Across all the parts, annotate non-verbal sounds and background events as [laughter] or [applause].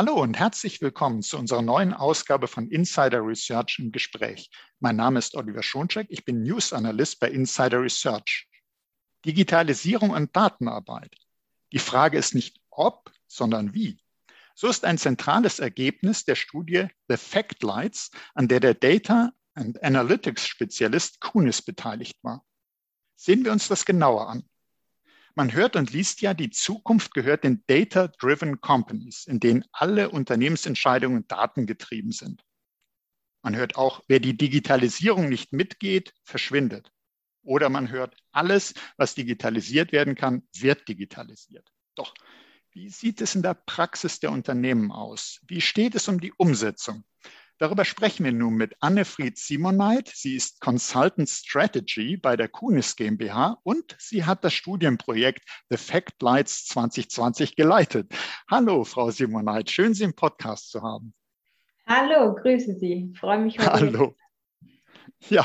Hallo und herzlich willkommen zu unserer neuen Ausgabe von Insider Research im Gespräch. Mein Name ist Oliver Schoncheck, ich bin News Analyst bei Insider Research. Digitalisierung und Datenarbeit. Die Frage ist nicht ob, sondern wie. So ist ein zentrales Ergebnis der Studie The Fact Lights, an der der Data and Analytics Spezialist Kunis beteiligt war. Sehen wir uns das genauer an. Man hört und liest ja, die Zukunft gehört den Data-Driven Companies, in denen alle Unternehmensentscheidungen datengetrieben sind. Man hört auch, wer die Digitalisierung nicht mitgeht, verschwindet. Oder man hört, alles, was digitalisiert werden kann, wird digitalisiert. Doch wie sieht es in der Praxis der Unternehmen aus? Wie steht es um die Umsetzung? Darüber sprechen wir nun mit Annefried Simoneit. Sie ist Consultant Strategy bei der Kunis GmbH und sie hat das Studienprojekt The Fact Lights 2020 geleitet. Hallo, Frau Simoneit. Schön, Sie im Podcast zu haben. Hallo, grüße Sie. freue mich heute. Hallo. Ja,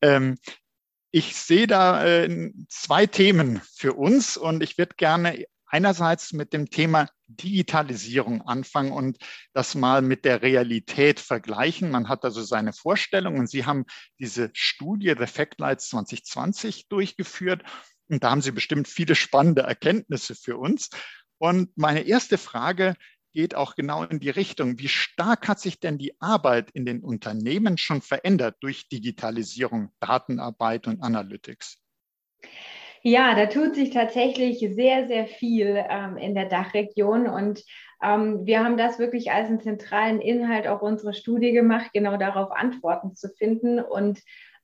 ähm, ich sehe da äh, zwei Themen für uns und ich würde gerne einerseits mit dem Thema Digitalisierung anfangen und das mal mit der Realität vergleichen. Man hat also seine Vorstellungen. Sie haben diese Studie The Factlights 2020 durchgeführt und da haben Sie bestimmt viele spannende Erkenntnisse für uns. Und meine erste Frage geht auch genau in die Richtung. Wie stark hat sich denn die Arbeit in den Unternehmen schon verändert durch Digitalisierung, Datenarbeit und Analytics? Ja, da tut sich tatsächlich sehr, sehr viel ähm, in der Dachregion und ähm, wir haben das wirklich als einen zentralen Inhalt auch unserer Studie gemacht, genau darauf Antworten zu finden. Und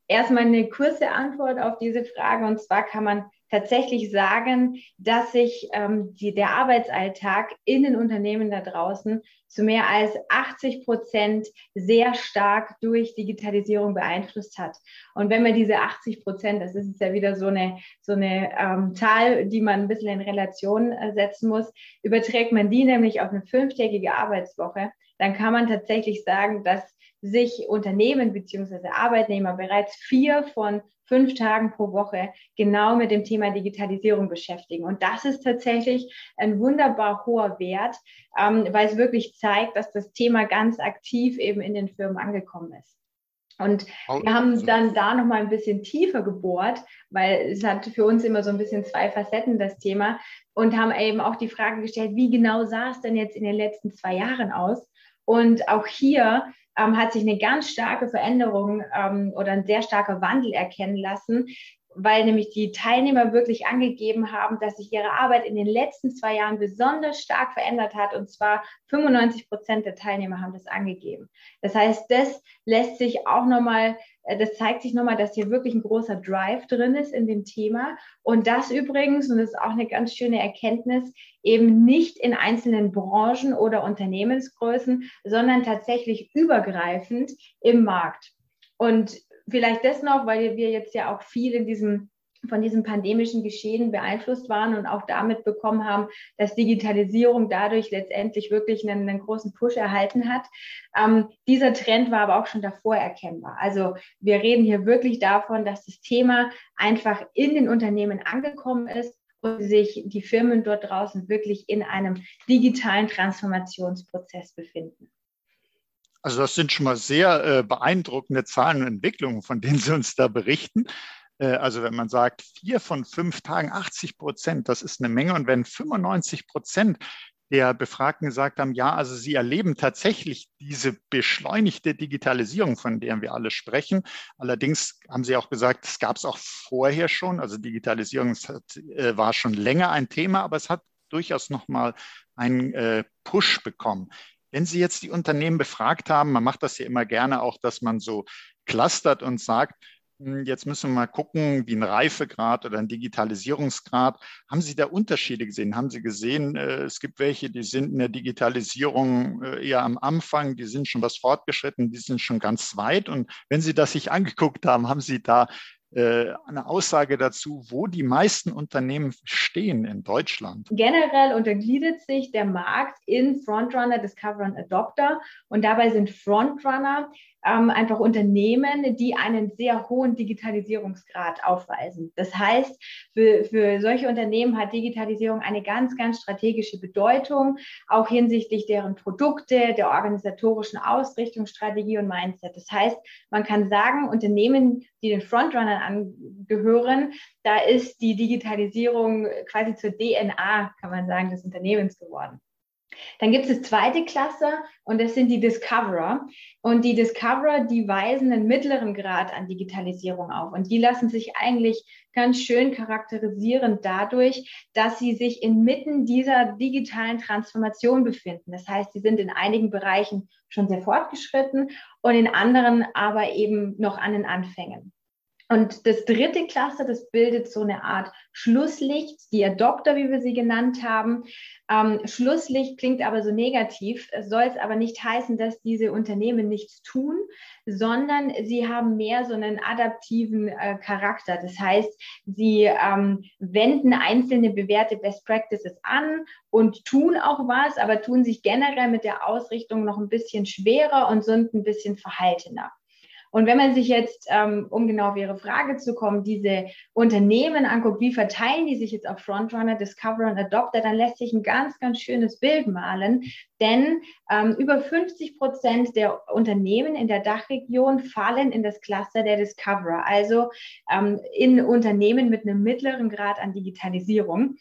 erstmal eine kurze Antwort auf diese Frage und zwar kann man tatsächlich sagen, dass sich ähm, die, der Arbeitsalltag in den Unternehmen da draußen zu mehr als 80 Prozent sehr stark durch Digitalisierung beeinflusst hat. Und wenn man diese 80 Prozent, das ist ja wieder so eine, so eine ähm, Zahl, die man ein bisschen in Relation äh, setzen muss, überträgt man die nämlich auf eine fünftägige Arbeitswoche, dann kann man tatsächlich sagen, dass sich Unternehmen bzw. Arbeitnehmer bereits vier von fünf Tagen pro Woche genau mit dem Thema Digitalisierung beschäftigen. Und das ist tatsächlich ein wunderbar hoher Wert, ähm, weil es wirklich zeigt, dass das Thema ganz aktiv eben in den Firmen angekommen ist. Und wir haben dann da noch mal ein bisschen tiefer gebohrt, weil es hat für uns immer so ein bisschen zwei Facetten das Thema und haben eben auch die Frage gestellt, wie genau sah es denn jetzt in den letzten zwei Jahren aus? Und auch hier ähm, hat sich eine ganz starke Veränderung ähm, oder ein sehr starker Wandel erkennen lassen, weil nämlich die Teilnehmer wirklich angegeben haben, dass sich ihre Arbeit in den letzten zwei Jahren besonders stark verändert hat. Und zwar 95 Prozent der Teilnehmer haben das angegeben. Das heißt, das lässt sich auch nochmal äh, das zeigt sich nochmal, dass hier wirklich ein großer Drive drin ist in dem Thema. Und das übrigens, und das ist auch eine ganz schöne Erkenntnis, eben nicht in einzelnen Branchen oder Unternehmensgrößen, sondern tatsächlich übergreifend im Markt. Und vielleicht das noch, weil wir jetzt ja auch viel in diesem von diesem pandemischen Geschehen beeinflusst waren und auch damit bekommen haben, dass Digitalisierung dadurch letztendlich wirklich einen, einen großen Push erhalten hat. Ähm, dieser Trend war aber auch schon davor erkennbar. Also wir reden hier wirklich davon, dass das Thema einfach in den Unternehmen angekommen ist und sich die Firmen dort draußen wirklich in einem digitalen Transformationsprozess befinden. Also das sind schon mal sehr äh, beeindruckende Zahlen und Entwicklungen, von denen Sie uns da berichten. Äh, also wenn man sagt, vier von fünf Tagen, 80 Prozent, das ist eine Menge. Und wenn 95 Prozent der Befragten gesagt haben, ja, also sie erleben tatsächlich diese beschleunigte Digitalisierung, von der wir alle sprechen. Allerdings haben sie auch gesagt, es gab es auch vorher schon. Also Digitalisierung hat, äh, war schon länger ein Thema, aber es hat durchaus nochmal einen äh, Push bekommen. Wenn Sie jetzt die Unternehmen befragt haben, man macht das ja immer gerne auch, dass man so clustert und sagt, hm, jetzt müssen wir mal gucken, wie ein Reifegrad oder ein Digitalisierungsgrad. Haben Sie da Unterschiede gesehen? Haben Sie gesehen, äh, es gibt welche, die sind in der Digitalisierung äh, eher am Anfang, die sind schon was fortgeschritten, die sind schon ganz weit. Und wenn Sie das sich angeguckt haben, haben Sie da eine Aussage dazu, wo die meisten Unternehmen stehen in Deutschland? Generell untergliedert sich der Markt in Frontrunner, Discover und Adopter. Und dabei sind Frontrunner ähm, einfach Unternehmen, die einen sehr hohen Digitalisierungsgrad aufweisen. Das heißt, für, für solche Unternehmen hat Digitalisierung eine ganz, ganz strategische Bedeutung, auch hinsichtlich deren Produkte, der organisatorischen Ausrichtung, Strategie und Mindset. Das heißt, man kann sagen, Unternehmen, die den Frontrunnern angehören, da ist die Digitalisierung quasi zur DNA, kann man sagen, des Unternehmens geworden. Dann gibt es zweite Klasse und das sind die Discoverer. Und die Discoverer, die weisen einen mittleren Grad an Digitalisierung auf. Und die lassen sich eigentlich ganz schön charakterisieren dadurch, dass sie sich inmitten dieser digitalen Transformation befinden. Das heißt, sie sind in einigen Bereichen schon sehr fortgeschritten und in anderen aber eben noch an den Anfängen. Und das dritte Cluster, das bildet so eine Art Schlusslicht, die Adopter, wie wir sie genannt haben. Ähm, Schlusslicht klingt aber so negativ, soll es aber nicht heißen, dass diese Unternehmen nichts tun, sondern sie haben mehr so einen adaptiven äh, Charakter. Das heißt, sie ähm, wenden einzelne bewährte Best Practices an und tun auch was, aber tun sich generell mit der Ausrichtung noch ein bisschen schwerer und sind ein bisschen verhaltener. Und wenn man sich jetzt, ähm, um genau auf Ihre Frage zu kommen, diese Unternehmen anguckt, wie verteilen die sich jetzt auf Frontrunner, Discoverer und Adopter, dann lässt sich ein ganz, ganz schönes Bild malen. Denn ähm, über 50 Prozent der Unternehmen in der Dachregion fallen in das Cluster der Discoverer, also ähm, in Unternehmen mit einem mittleren Grad an Digitalisierung.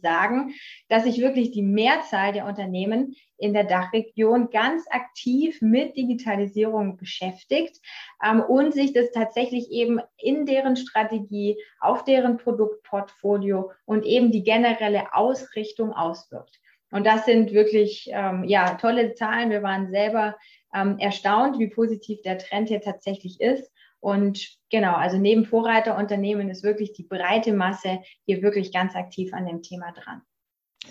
Sagen, dass sich wirklich die Mehrzahl der Unternehmen in der Dachregion ganz aktiv mit Digitalisierung beschäftigt ähm, und sich das tatsächlich eben in deren Strategie, auf deren Produktportfolio und eben die generelle Ausrichtung auswirkt. Und das sind wirklich ähm, ja tolle Zahlen. Wir waren selber ähm, erstaunt, wie positiv der Trend hier tatsächlich ist. Und genau, also neben Vorreiterunternehmen ist wirklich die breite Masse hier wirklich ganz aktiv an dem Thema dran.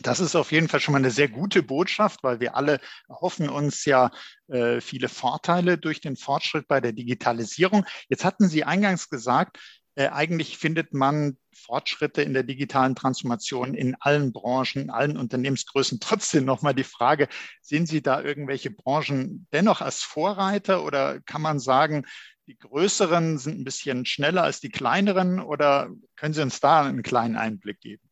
Das ist auf jeden Fall schon mal eine sehr gute Botschaft, weil wir alle hoffen uns ja äh, viele Vorteile durch den Fortschritt bei der Digitalisierung. Jetzt hatten Sie eingangs gesagt, äh, eigentlich findet man Fortschritte in der digitalen Transformation in allen Branchen, in allen Unternehmensgrößen. Trotzdem nochmal die Frage, sehen Sie da irgendwelche Branchen dennoch als Vorreiter oder kann man sagen, die größeren sind ein bisschen schneller als die kleineren oder können Sie uns da einen kleinen Einblick geben?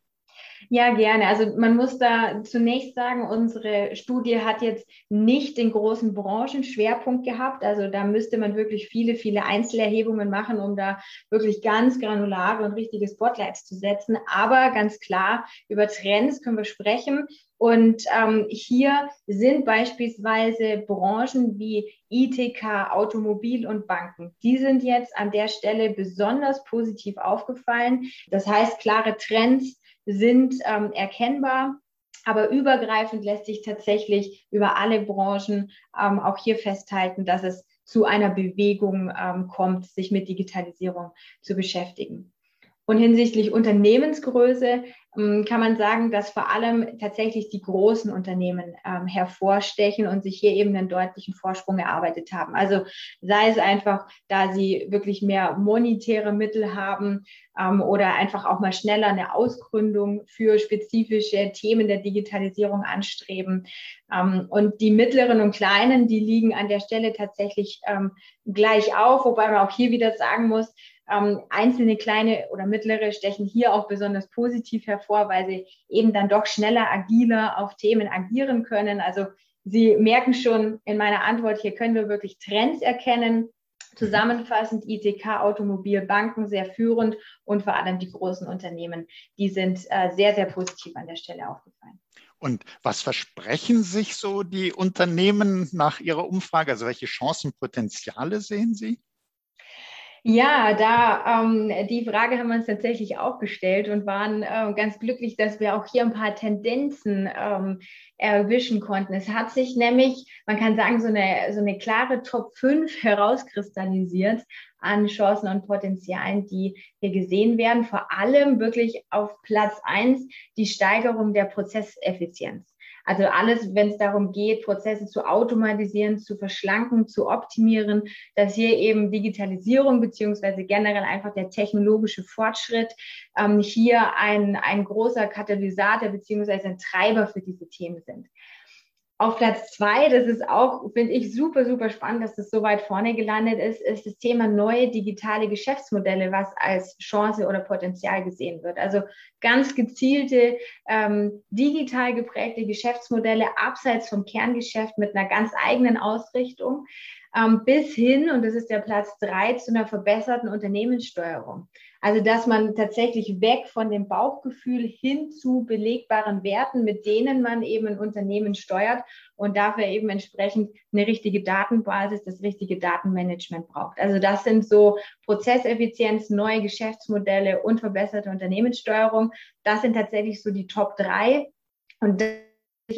Ja, gerne. Also man muss da zunächst sagen, unsere Studie hat jetzt nicht den großen Branchenschwerpunkt gehabt. Also da müsste man wirklich viele, viele Einzelerhebungen machen, um da wirklich ganz granulare und richtige Spotlights zu setzen. Aber ganz klar, über Trends können wir sprechen. Und ähm, hier sind beispielsweise Branchen wie ITK, Automobil und Banken. Die sind jetzt an der Stelle besonders positiv aufgefallen. Das heißt, klare Trends sind ähm, erkennbar. Aber übergreifend lässt sich tatsächlich über alle Branchen ähm, auch hier festhalten, dass es zu einer Bewegung ähm, kommt, sich mit Digitalisierung zu beschäftigen. Und hinsichtlich Unternehmensgröße ähm, kann man sagen, dass vor allem tatsächlich die großen Unternehmen ähm, hervorstechen und sich hier eben einen deutlichen Vorsprung erarbeitet haben. Also sei es einfach, da sie wirklich mehr monetäre Mittel haben ähm, oder einfach auch mal schneller eine Ausgründung für spezifische Themen der Digitalisierung anstreben. Ähm, und die mittleren und kleinen, die liegen an der Stelle tatsächlich ähm, gleich auf, wobei man auch hier wieder sagen muss, ähm, einzelne kleine oder mittlere stechen hier auch besonders positiv hervor, weil sie eben dann doch schneller, agiler auf Themen agieren können. Also Sie merken schon in meiner Antwort, hier können wir wirklich Trends erkennen. Zusammenfassend ITK, Automobil, Banken sehr führend und vor allem die großen Unternehmen, die sind äh, sehr, sehr positiv an der Stelle aufgefallen. Und was versprechen sich so die Unternehmen nach Ihrer Umfrage? Also welche Chancenpotenziale sehen Sie? Ja, da ähm, die Frage haben wir uns tatsächlich auch gestellt und waren äh, ganz glücklich, dass wir auch hier ein paar Tendenzen ähm, erwischen konnten. Es hat sich nämlich, man kann sagen, so eine, so eine klare Top 5 herauskristallisiert an Chancen und Potenzialen, die hier gesehen werden. Vor allem wirklich auf Platz 1 die Steigerung der Prozesseffizienz. Also alles, wenn es darum geht, Prozesse zu automatisieren, zu verschlanken, zu optimieren, dass hier eben Digitalisierung beziehungsweise generell einfach der technologische Fortschritt ähm, hier ein, ein großer Katalysator beziehungsweise ein Treiber für diese Themen sind. Auf Platz zwei, das ist auch, finde ich, super, super spannend, dass das so weit vorne gelandet ist, ist das Thema neue digitale Geschäftsmodelle, was als Chance oder Potenzial gesehen wird. Also ganz gezielte, ähm, digital geprägte Geschäftsmodelle abseits vom Kerngeschäft mit einer ganz eigenen Ausrichtung, ähm, bis hin, und das ist der Platz drei, zu einer verbesserten Unternehmenssteuerung. Also, dass man tatsächlich weg von dem Bauchgefühl hin zu belegbaren Werten, mit denen man eben ein Unternehmen steuert und dafür eben entsprechend eine richtige Datenbasis, das richtige Datenmanagement braucht. Also, das sind so Prozesseffizienz, neue Geschäftsmodelle und verbesserte Unternehmenssteuerung. Das sind tatsächlich so die Top drei. Und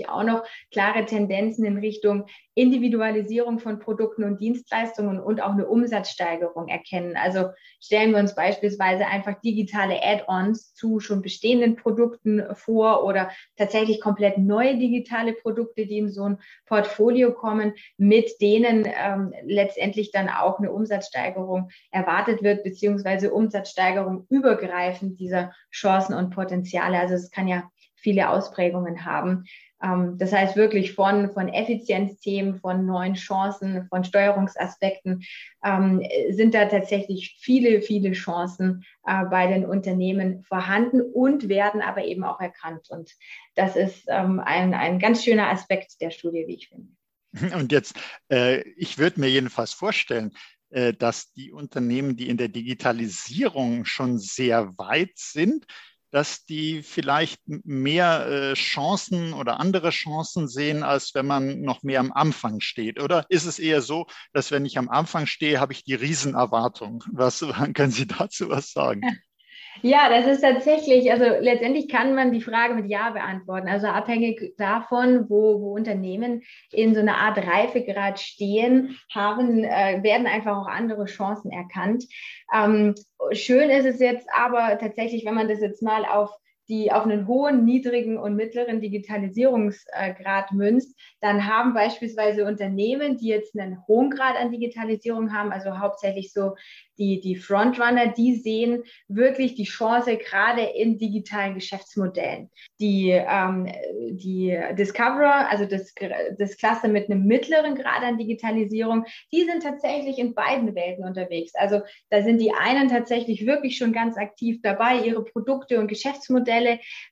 auch noch klare Tendenzen in Richtung Individualisierung von Produkten und Dienstleistungen und auch eine Umsatzsteigerung erkennen. Also stellen wir uns beispielsweise einfach digitale Add-ons zu schon bestehenden Produkten vor oder tatsächlich komplett neue digitale Produkte, die in so ein Portfolio kommen, mit denen ähm, letztendlich dann auch eine Umsatzsteigerung erwartet wird, beziehungsweise Umsatzsteigerung übergreifend dieser Chancen und Potenziale. Also es kann ja viele Ausprägungen haben. Ähm, das heißt wirklich von, von Effizienzthemen, von neuen Chancen, von Steuerungsaspekten ähm, sind da tatsächlich viele, viele Chancen äh, bei den Unternehmen vorhanden und werden aber eben auch erkannt. Und das ist ähm, ein, ein ganz schöner Aspekt der Studie, wie ich finde. Und jetzt, äh, ich würde mir jedenfalls vorstellen, äh, dass die Unternehmen, die in der Digitalisierung schon sehr weit sind, dass die vielleicht mehr äh, Chancen oder andere Chancen sehen, als wenn man noch mehr am Anfang steht? Oder ist es eher so, dass wenn ich am Anfang stehe, habe ich die Riesenerwartung? Was [laughs] können Sie dazu was sagen? [laughs] Ja, das ist tatsächlich, also letztendlich kann man die Frage mit Ja beantworten. Also abhängig davon, wo, wo Unternehmen in so einer Art Reifegrad stehen, haben, äh, werden einfach auch andere Chancen erkannt. Ähm, schön ist es jetzt aber tatsächlich, wenn man das jetzt mal auf die auf einen hohen, niedrigen und mittleren Digitalisierungsgrad münzt, dann haben beispielsweise Unternehmen, die jetzt einen hohen Grad an Digitalisierung haben, also hauptsächlich so die, die Frontrunner, die sehen wirklich die Chance gerade in digitalen Geschäftsmodellen. Die, ähm, die Discoverer, also das, das Cluster mit einem mittleren Grad an Digitalisierung, die sind tatsächlich in beiden Welten unterwegs. Also da sind die einen tatsächlich wirklich schon ganz aktiv dabei, ihre Produkte und Geschäftsmodelle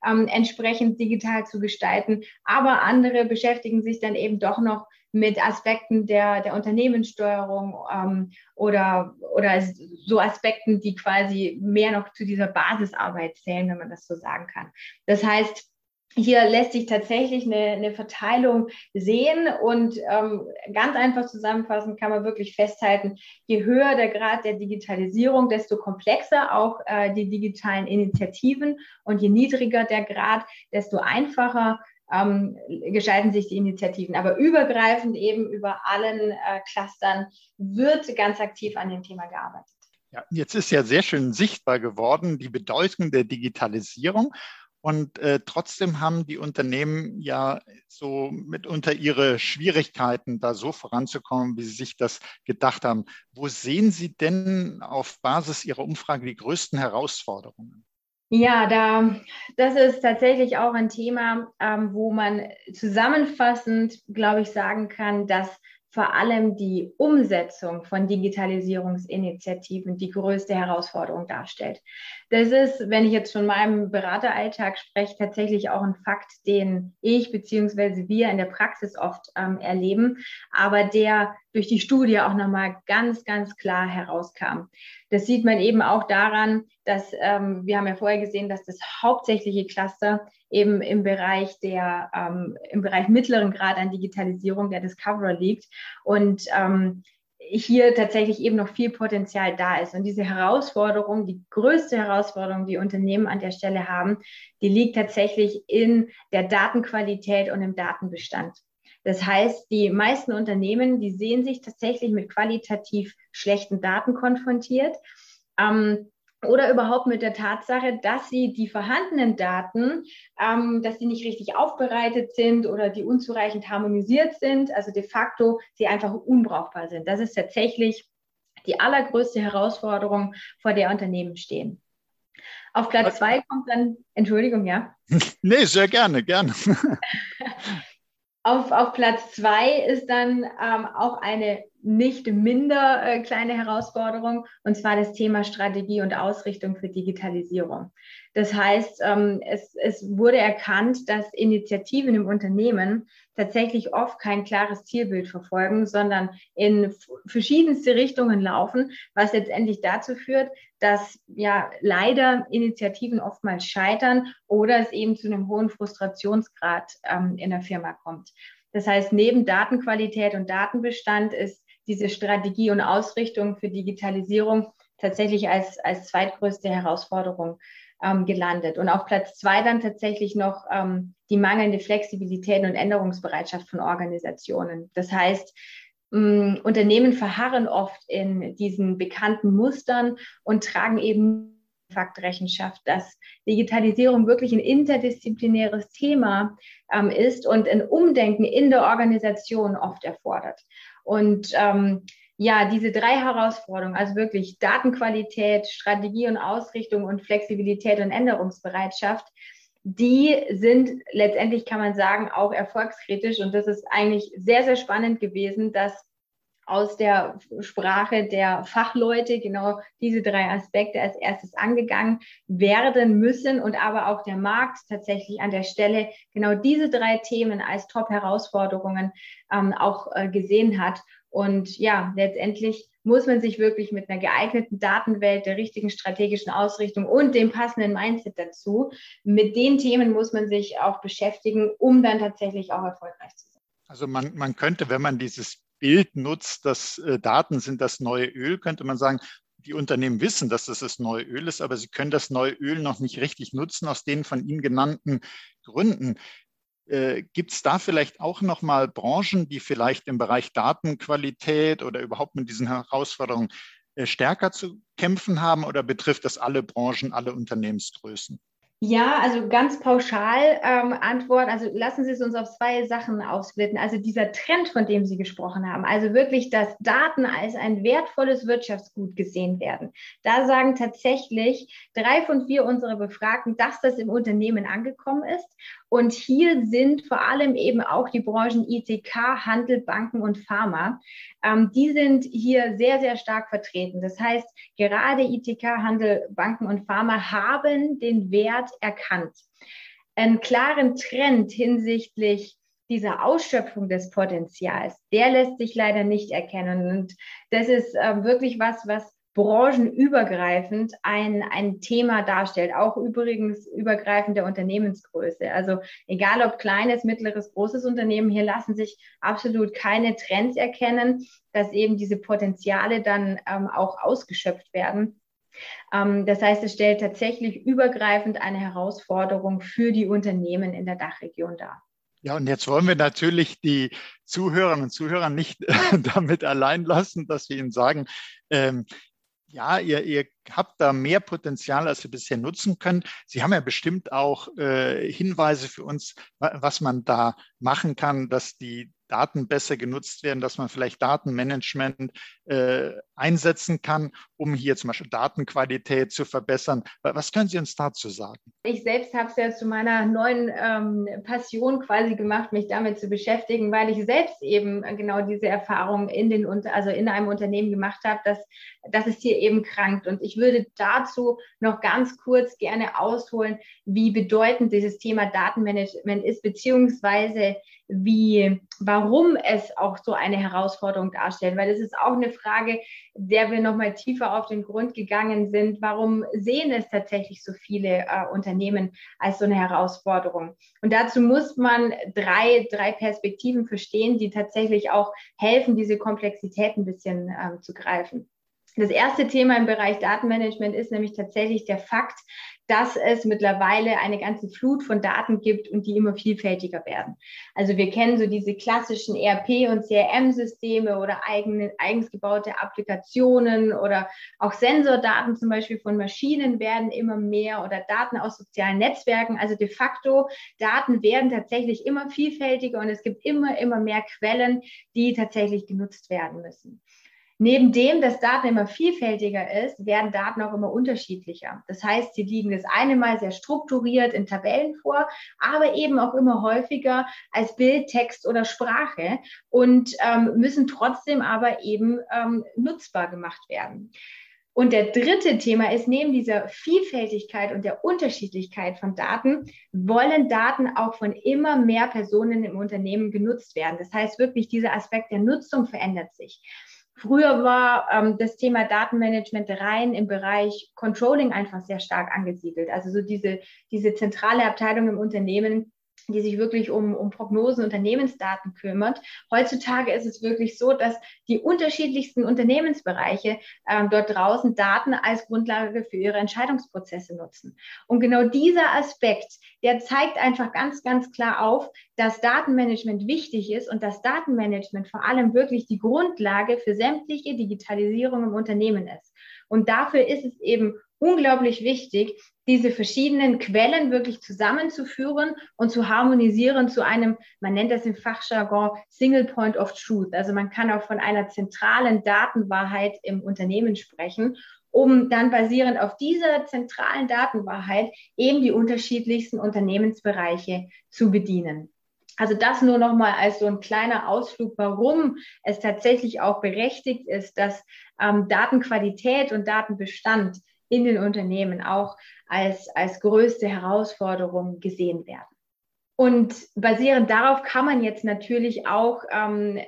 ähm, entsprechend digital zu gestalten, aber andere beschäftigen sich dann eben doch noch mit Aspekten der, der Unternehmenssteuerung ähm, oder, oder so Aspekten, die quasi mehr noch zu dieser Basisarbeit zählen, wenn man das so sagen kann. Das heißt, hier lässt sich tatsächlich eine, eine Verteilung sehen und ähm, ganz einfach zusammenfassend kann man wirklich festhalten, je höher der Grad der Digitalisierung, desto komplexer auch äh, die digitalen Initiativen und je niedriger der Grad, desto einfacher ähm, gestalten sich die Initiativen. Aber übergreifend eben über allen äh, Clustern wird ganz aktiv an dem Thema gearbeitet. Ja, jetzt ist ja sehr schön sichtbar geworden die Bedeutung der Digitalisierung. Und äh, trotzdem haben die Unternehmen ja so mitunter ihre Schwierigkeiten, da so voranzukommen, wie sie sich das gedacht haben. Wo sehen Sie denn auf Basis Ihrer Umfrage die größten Herausforderungen? Ja, da, das ist tatsächlich auch ein Thema, ähm, wo man zusammenfassend, glaube ich, sagen kann, dass vor allem die Umsetzung von Digitalisierungsinitiativen die größte Herausforderung darstellt. Das ist, wenn ich jetzt von meinem Berateralltag spreche, tatsächlich auch ein Fakt, den ich bzw. wir in der Praxis oft ähm, erleben, aber der durch die Studie auch nochmal ganz, ganz klar herauskam. Das sieht man eben auch daran, dass ähm, wir haben ja vorher gesehen, dass das hauptsächliche Cluster eben im Bereich der, ähm, im Bereich mittleren Grad an Digitalisierung der Discoverer liegt. Und ähm, hier tatsächlich eben noch viel Potenzial da ist. Und diese Herausforderung, die größte Herausforderung, die Unternehmen an der Stelle haben, die liegt tatsächlich in der Datenqualität und im Datenbestand. Das heißt, die meisten Unternehmen, die sehen sich tatsächlich mit qualitativ schlechten Daten konfrontiert. Ähm, oder überhaupt mit der Tatsache, dass sie die vorhandenen Daten, ähm, dass die nicht richtig aufbereitet sind oder die unzureichend harmonisiert sind, also de facto sie einfach unbrauchbar sind. Das ist tatsächlich die allergrößte Herausforderung, vor der Unternehmen stehen. Auf Platz zwei kommt dann, Entschuldigung, ja? [laughs] Nee, sehr gerne, gerne. [laughs] auf, auf Platz zwei ist dann ähm, auch eine nicht minder äh, kleine Herausforderung, und zwar das Thema Strategie und Ausrichtung für Digitalisierung. Das heißt, ähm, es, es wurde erkannt, dass Initiativen im Unternehmen tatsächlich oft kein klares Zielbild verfolgen, sondern in verschiedenste Richtungen laufen, was letztendlich dazu führt, dass ja leider Initiativen oftmals scheitern oder es eben zu einem hohen Frustrationsgrad ähm, in der Firma kommt. Das heißt, neben Datenqualität und Datenbestand ist diese Strategie und Ausrichtung für Digitalisierung tatsächlich als, als zweitgrößte Herausforderung ähm, gelandet. Und auf Platz zwei dann tatsächlich noch ähm, die mangelnde Flexibilität und Änderungsbereitschaft von Organisationen. Das heißt, ähm, Unternehmen verharren oft in diesen bekannten Mustern und tragen eben Faktrechenschaft, dass Digitalisierung wirklich ein interdisziplinäres Thema ähm, ist und ein Umdenken in der Organisation oft erfordert. Und ähm, ja, diese drei Herausforderungen, also wirklich Datenqualität, Strategie und Ausrichtung und Flexibilität und Änderungsbereitschaft, die sind letztendlich, kann man sagen, auch erfolgskritisch. Und das ist eigentlich sehr, sehr spannend gewesen, dass aus der Sprache der Fachleute genau diese drei Aspekte als erstes angegangen werden müssen und aber auch der Markt tatsächlich an der Stelle genau diese drei Themen als Top-Herausforderungen ähm, auch äh, gesehen hat. Und ja, letztendlich muss man sich wirklich mit einer geeigneten Datenwelt, der richtigen strategischen Ausrichtung und dem passenden Mindset dazu, mit den Themen muss man sich auch beschäftigen, um dann tatsächlich auch erfolgreich zu sein. Also man, man könnte, wenn man dieses Bild nutzt, dass äh, Daten sind das neue Öl, könnte man sagen, die Unternehmen wissen, dass das das neue Öl ist, aber sie können das neue Öl noch nicht richtig nutzen aus den von Ihnen genannten Gründen. Äh, Gibt es da vielleicht auch noch mal Branchen, die vielleicht im Bereich Datenqualität oder überhaupt mit diesen Herausforderungen äh, stärker zu kämpfen haben oder betrifft das alle Branchen, alle Unternehmensgrößen? Ja, also ganz pauschal ähm, Antwort. Also lassen Sie es uns auf zwei Sachen aufsplitten. Also dieser Trend, von dem Sie gesprochen haben, also wirklich, dass Daten als ein wertvolles Wirtschaftsgut gesehen werden. Da sagen tatsächlich drei von vier unserer Befragten, dass das im Unternehmen angekommen ist. Und hier sind vor allem eben auch die Branchen ITK, Handel, Banken und Pharma. Ähm, die sind hier sehr, sehr stark vertreten. Das heißt, gerade ITK, Handel, Banken und Pharma haben den Wert erkannt. Einen klaren Trend hinsichtlich dieser Ausschöpfung des Potenzials, der lässt sich leider nicht erkennen. Und das ist äh, wirklich was, was branchenübergreifend ein, ein Thema darstellt, auch übrigens übergreifend der Unternehmensgröße. Also egal ob kleines, mittleres, großes Unternehmen, hier lassen sich absolut keine Trends erkennen, dass eben diese Potenziale dann ähm, auch ausgeschöpft werden. Ähm, das heißt, es stellt tatsächlich übergreifend eine Herausforderung für die Unternehmen in der Dachregion dar. Ja, und jetzt wollen wir natürlich die Zuhörerinnen und Zuhörer nicht [laughs] damit allein lassen, dass wir ihnen sagen, ähm, ja, ihr, ihr habt da mehr Potenzial, als ihr bisher nutzen könnt. Sie haben ja bestimmt auch äh, Hinweise für uns, was man da machen kann, dass die Daten besser genutzt werden, dass man vielleicht Datenmanagement äh, einsetzen kann, um hier zum Beispiel Datenqualität zu verbessern. Was können Sie uns dazu sagen? Ich selbst habe es ja zu meiner neuen ähm, Passion quasi gemacht, mich damit zu beschäftigen, weil ich selbst eben genau diese Erfahrung in den also in einem Unternehmen gemacht habe, dass, dass es hier eben krankt. Und ich würde dazu noch ganz kurz gerne ausholen, wie bedeutend dieses Thema Datenmanagement ist, beziehungsweise wie, warum es auch so eine Herausforderung darstellt, weil das ist auch eine Frage, der wir nochmal tiefer auf den Grund gegangen sind. Warum sehen es tatsächlich so viele äh, Unternehmen als so eine Herausforderung? Und dazu muss man drei, drei Perspektiven verstehen, die tatsächlich auch helfen, diese Komplexität ein bisschen ähm, zu greifen. Das erste Thema im Bereich Datenmanagement ist nämlich tatsächlich der Fakt, dass es mittlerweile eine ganze Flut von Daten gibt und die immer vielfältiger werden. Also wir kennen so diese klassischen ERP- und CRM-Systeme oder eigene, eigens gebaute Applikationen oder auch Sensordaten zum Beispiel von Maschinen werden immer mehr oder Daten aus sozialen Netzwerken. Also de facto, Daten werden tatsächlich immer vielfältiger und es gibt immer, immer mehr Quellen, die tatsächlich genutzt werden müssen. Neben dem, dass Daten immer vielfältiger ist, werden Daten auch immer unterschiedlicher. Das heißt, sie liegen das eine Mal sehr strukturiert in Tabellen vor, aber eben auch immer häufiger als Bild, Text oder Sprache und ähm, müssen trotzdem aber eben ähm, nutzbar gemacht werden. Und der dritte Thema ist, neben dieser Vielfältigkeit und der Unterschiedlichkeit von Daten, wollen Daten auch von immer mehr Personen im Unternehmen genutzt werden. Das heißt wirklich, dieser Aspekt der Nutzung verändert sich. Früher war ähm, das Thema Datenmanagement rein im Bereich Controlling einfach sehr stark angesiedelt. Also so diese, diese zentrale Abteilung im Unternehmen, die sich wirklich um, um Prognosen, Unternehmensdaten kümmert. Heutzutage ist es wirklich so, dass die unterschiedlichsten Unternehmensbereiche äh, dort draußen Daten als Grundlage für ihre Entscheidungsprozesse nutzen. Und genau dieser Aspekt, der zeigt einfach ganz, ganz klar auf, dass Datenmanagement wichtig ist und dass Datenmanagement vor allem wirklich die Grundlage für sämtliche Digitalisierung im Unternehmen ist. Und dafür ist es eben unglaublich wichtig, diese verschiedenen Quellen wirklich zusammenzuführen und zu harmonisieren zu einem, man nennt das im Fachjargon Single Point of Truth. Also man kann auch von einer zentralen Datenwahrheit im Unternehmen sprechen, um dann basierend auf dieser zentralen Datenwahrheit eben die unterschiedlichsten Unternehmensbereiche zu bedienen. Also das nur noch mal als so ein kleiner Ausflug, warum es tatsächlich auch berechtigt ist, dass ähm, Datenqualität und Datenbestand in den Unternehmen auch als, als größte Herausforderung gesehen werden. Und basierend darauf kann man jetzt natürlich auch, ähm,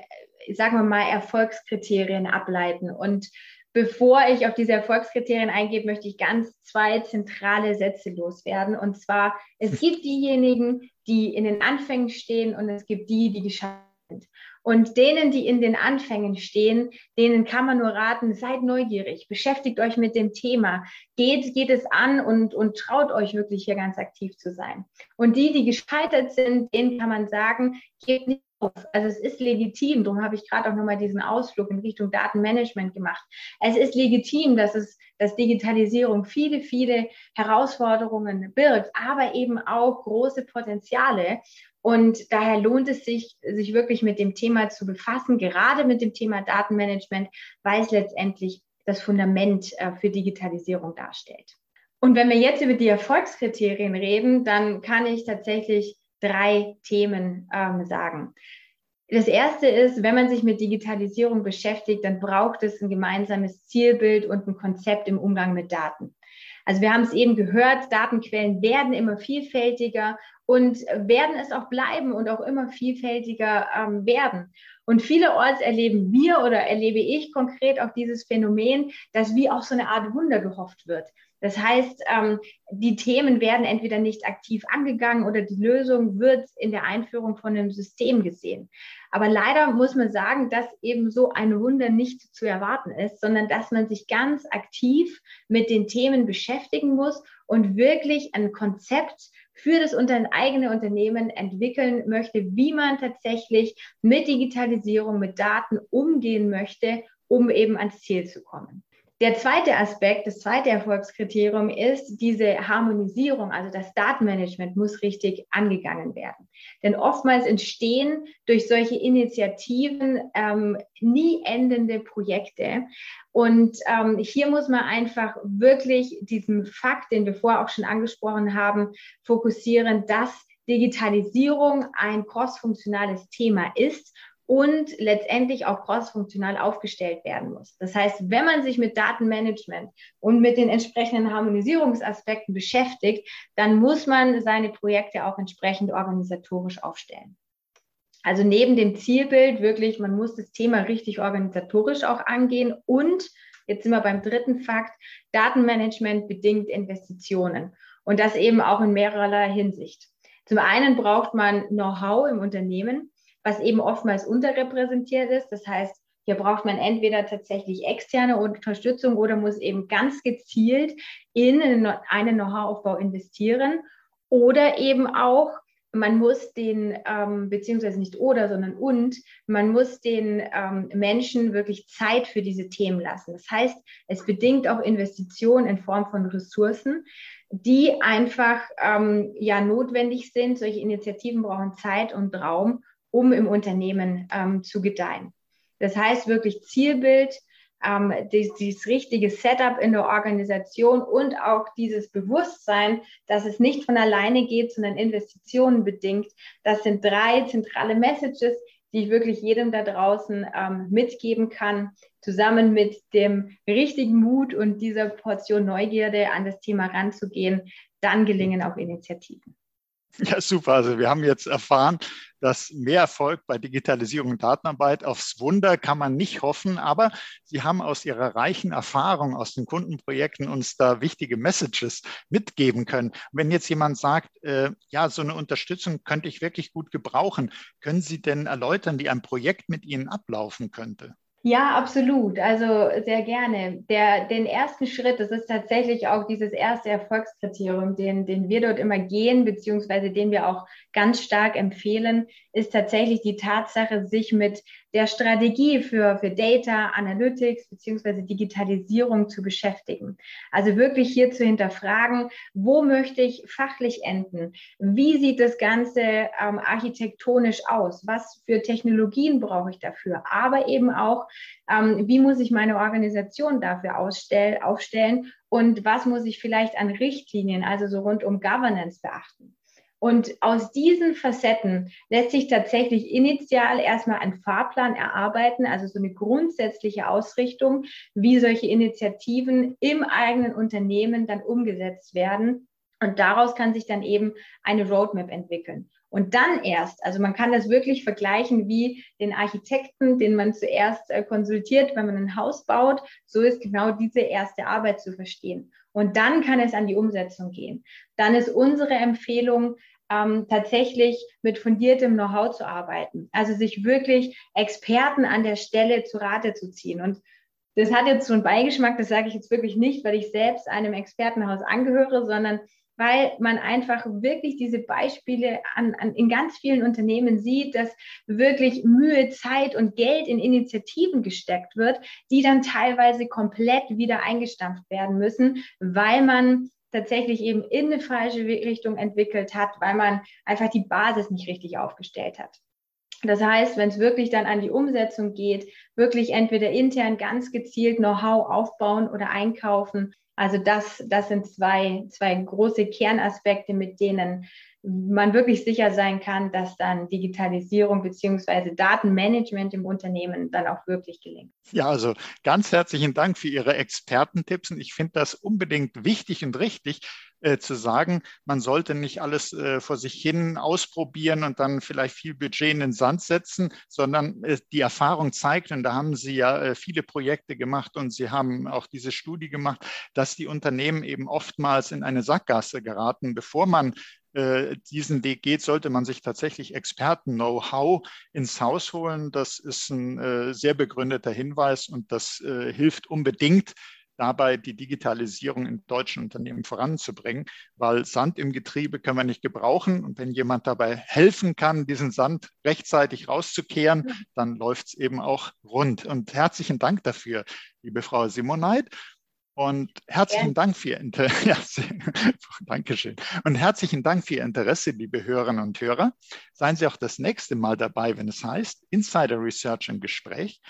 sagen wir mal, Erfolgskriterien ableiten. Und bevor ich auf diese Erfolgskriterien eingehe, möchte ich ganz zwei zentrale Sätze loswerden. Und zwar, es [laughs] gibt diejenigen, die in den Anfängen stehen und es gibt die, die gescheitert sind. Und denen, die in den Anfängen stehen, denen kann man nur raten, seid neugierig, beschäftigt euch mit dem Thema, geht, geht es an und, und traut euch wirklich hier ganz aktiv zu sein. Und die, die gescheitert sind, denen kann man sagen, gebt nicht auf. Also es ist legitim, darum habe ich gerade auch nochmal diesen Ausflug in Richtung Datenmanagement gemacht. Es ist legitim, dass es, dass Digitalisierung viele, viele Herausforderungen birgt, aber eben auch große Potenziale. Und daher lohnt es sich, sich wirklich mit dem Thema zu befassen, gerade mit dem Thema Datenmanagement, weil es letztendlich das Fundament äh, für Digitalisierung darstellt. Und wenn wir jetzt über die Erfolgskriterien reden, dann kann ich tatsächlich drei Themen ähm, sagen. Das erste ist, wenn man sich mit Digitalisierung beschäftigt, dann braucht es ein gemeinsames Zielbild und ein Konzept im Umgang mit Daten. Also wir haben es eben gehört, Datenquellen werden immer vielfältiger und werden es auch bleiben und auch immer vielfältiger ähm, werden. Und vielerorts erleben wir oder erlebe ich konkret auch dieses Phänomen, dass wie auch so eine Art Wunder gehofft wird. Das heißt, ähm, die Themen werden entweder nicht aktiv angegangen oder die Lösung wird in der Einführung von einem System gesehen. Aber leider muss man sagen, dass eben so ein Wunder nicht zu erwarten ist, sondern dass man sich ganz aktiv mit den Themen beschäftigen muss und wirklich ein Konzept für das eigene Unternehmen entwickeln möchte, wie man tatsächlich mit Digitalisierung, mit Daten umgehen möchte, um eben ans Ziel zu kommen. Der zweite Aspekt, das zweite Erfolgskriterium ist diese Harmonisierung, also das Datenmanagement muss richtig angegangen werden. Denn oftmals entstehen durch solche Initiativen ähm, nie endende Projekte. Und ähm, hier muss man einfach wirklich diesen Fakt, den wir vorher auch schon angesprochen haben, fokussieren, dass Digitalisierung ein crossfunktionales Thema ist und letztendlich auch crossfunktional aufgestellt werden muss. Das heißt, wenn man sich mit Datenmanagement und mit den entsprechenden Harmonisierungsaspekten beschäftigt, dann muss man seine Projekte auch entsprechend organisatorisch aufstellen. Also neben dem Zielbild wirklich, man muss das Thema richtig organisatorisch auch angehen und jetzt sind wir beim dritten Fakt, Datenmanagement bedingt Investitionen und das eben auch in mehrerer Hinsicht. Zum einen braucht man Know-how im Unternehmen, was eben oftmals unterrepräsentiert ist. Das heißt, Hier braucht man entweder tatsächlich externe Unterstützung oder muss eben ganz gezielt in einen Know-how-Aufbau investieren oder eben auch man muss den, ähm, beziehungsweise nicht oder, sondern und, man muss den ähm, Menschen wirklich Zeit für diese Themen lassen. Das heißt, es bedingt auch Investitionen in Form von Ressourcen, die einfach ähm, ja notwendig sind. Solche Initiativen brauchen Zeit und Raum, um im Unternehmen ähm, zu gedeihen. Das heißt wirklich Zielbild, ähm, dies, dieses richtige Setup in der Organisation und auch dieses Bewusstsein, dass es nicht von alleine geht, sondern Investitionen bedingt. Das sind drei zentrale Messages, die ich wirklich jedem da draußen ähm, mitgeben kann, zusammen mit dem richtigen Mut und dieser Portion Neugierde an das Thema ranzugehen, dann gelingen auch Initiativen. Ja, super. Also wir haben jetzt erfahren, dass mehr Erfolg bei Digitalisierung und Datenarbeit aufs Wunder kann man nicht hoffen, aber Sie haben aus Ihrer reichen Erfahrung aus den Kundenprojekten uns da wichtige Messages mitgeben können. Wenn jetzt jemand sagt, äh, ja, so eine Unterstützung könnte ich wirklich gut gebrauchen, können Sie denn erläutern, wie ein Projekt mit Ihnen ablaufen könnte? Ja, absolut. Also sehr gerne. Der, den ersten Schritt, das ist tatsächlich auch dieses erste Erfolgskriterium, den, den wir dort immer gehen, beziehungsweise den wir auch ganz stark empfehlen, ist tatsächlich die Tatsache, sich mit der Strategie für, für Data Analytics beziehungsweise Digitalisierung zu beschäftigen. Also wirklich hier zu hinterfragen, wo möchte ich fachlich enden? Wie sieht das Ganze ähm, architektonisch aus? Was für Technologien brauche ich dafür? Aber eben auch, ähm, wie muss ich meine Organisation dafür aufstellen? Und was muss ich vielleicht an Richtlinien, also so rund um Governance beachten? Und aus diesen Facetten lässt sich tatsächlich initial erstmal ein Fahrplan erarbeiten, also so eine grundsätzliche Ausrichtung, wie solche Initiativen im eigenen Unternehmen dann umgesetzt werden. Und daraus kann sich dann eben eine Roadmap entwickeln. Und dann erst, also man kann das wirklich vergleichen wie den Architekten, den man zuerst äh, konsultiert, wenn man ein Haus baut. So ist genau diese erste Arbeit zu verstehen. Und dann kann es an die Umsetzung gehen. Dann ist unsere Empfehlung, ähm, tatsächlich mit fundiertem Know-how zu arbeiten. Also sich wirklich Experten an der Stelle zu Rate zu ziehen. Und das hat jetzt so einen Beigeschmack, das sage ich jetzt wirklich nicht, weil ich selbst einem Expertenhaus angehöre, sondern weil man einfach wirklich diese Beispiele an, an, in ganz vielen Unternehmen sieht, dass wirklich Mühe, Zeit und Geld in Initiativen gesteckt wird, die dann teilweise komplett wieder eingestampft werden müssen, weil man tatsächlich eben in eine falsche Richtung entwickelt hat, weil man einfach die Basis nicht richtig aufgestellt hat. Das heißt, wenn es wirklich dann an die Umsetzung geht, wirklich entweder intern ganz gezielt Know-how aufbauen oder einkaufen. Also das, das sind zwei, zwei große Kernaspekte, mit denen man wirklich sicher sein kann, dass dann Digitalisierung beziehungsweise Datenmanagement im Unternehmen dann auch wirklich gelingt. Ja, also ganz herzlichen Dank für Ihre Expertentipps. Und ich finde das unbedingt wichtig und richtig, äh, zu sagen, man sollte nicht alles äh, vor sich hin ausprobieren und dann vielleicht viel Budget in den Sand setzen, sondern äh, die Erfahrung zeigt, und da haben Sie ja äh, viele Projekte gemacht und Sie haben auch diese Studie gemacht, dass die Unternehmen eben oftmals in eine Sackgasse geraten, bevor man diesen Weg geht, sollte man sich tatsächlich Experten-Know-how ins Haus holen. Das ist ein äh, sehr begründeter Hinweis und das äh, hilft unbedingt, dabei die Digitalisierung in deutschen Unternehmen voranzubringen, weil Sand im Getriebe können wir nicht gebrauchen. Und wenn jemand dabei helfen kann, diesen Sand rechtzeitig rauszukehren, dann läuft es eben auch rund. Und herzlichen Dank dafür, liebe Frau Simoneit. Und herzlichen ja. Dank für Ihr Interesse. [laughs] Ja, Dankeschön. Und herzlichen Dank für Ihr Interesse, liebe Hörerinnen und Hörer. Seien Sie auch das nächste Mal dabei, wenn es heißt Insider Research im Gespräch.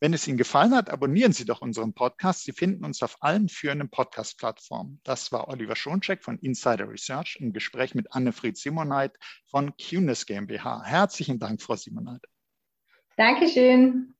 Wenn es Ihnen gefallen hat, abonnieren Sie doch unseren Podcast. Sie finden uns auf allen führenden Podcast-Plattformen. Das war Oliver Schoncheck von Insider Research im Gespräch mit Annefried Simoneit von QNIS GmbH. Herzlichen Dank, Frau Simoneit. Dankeschön.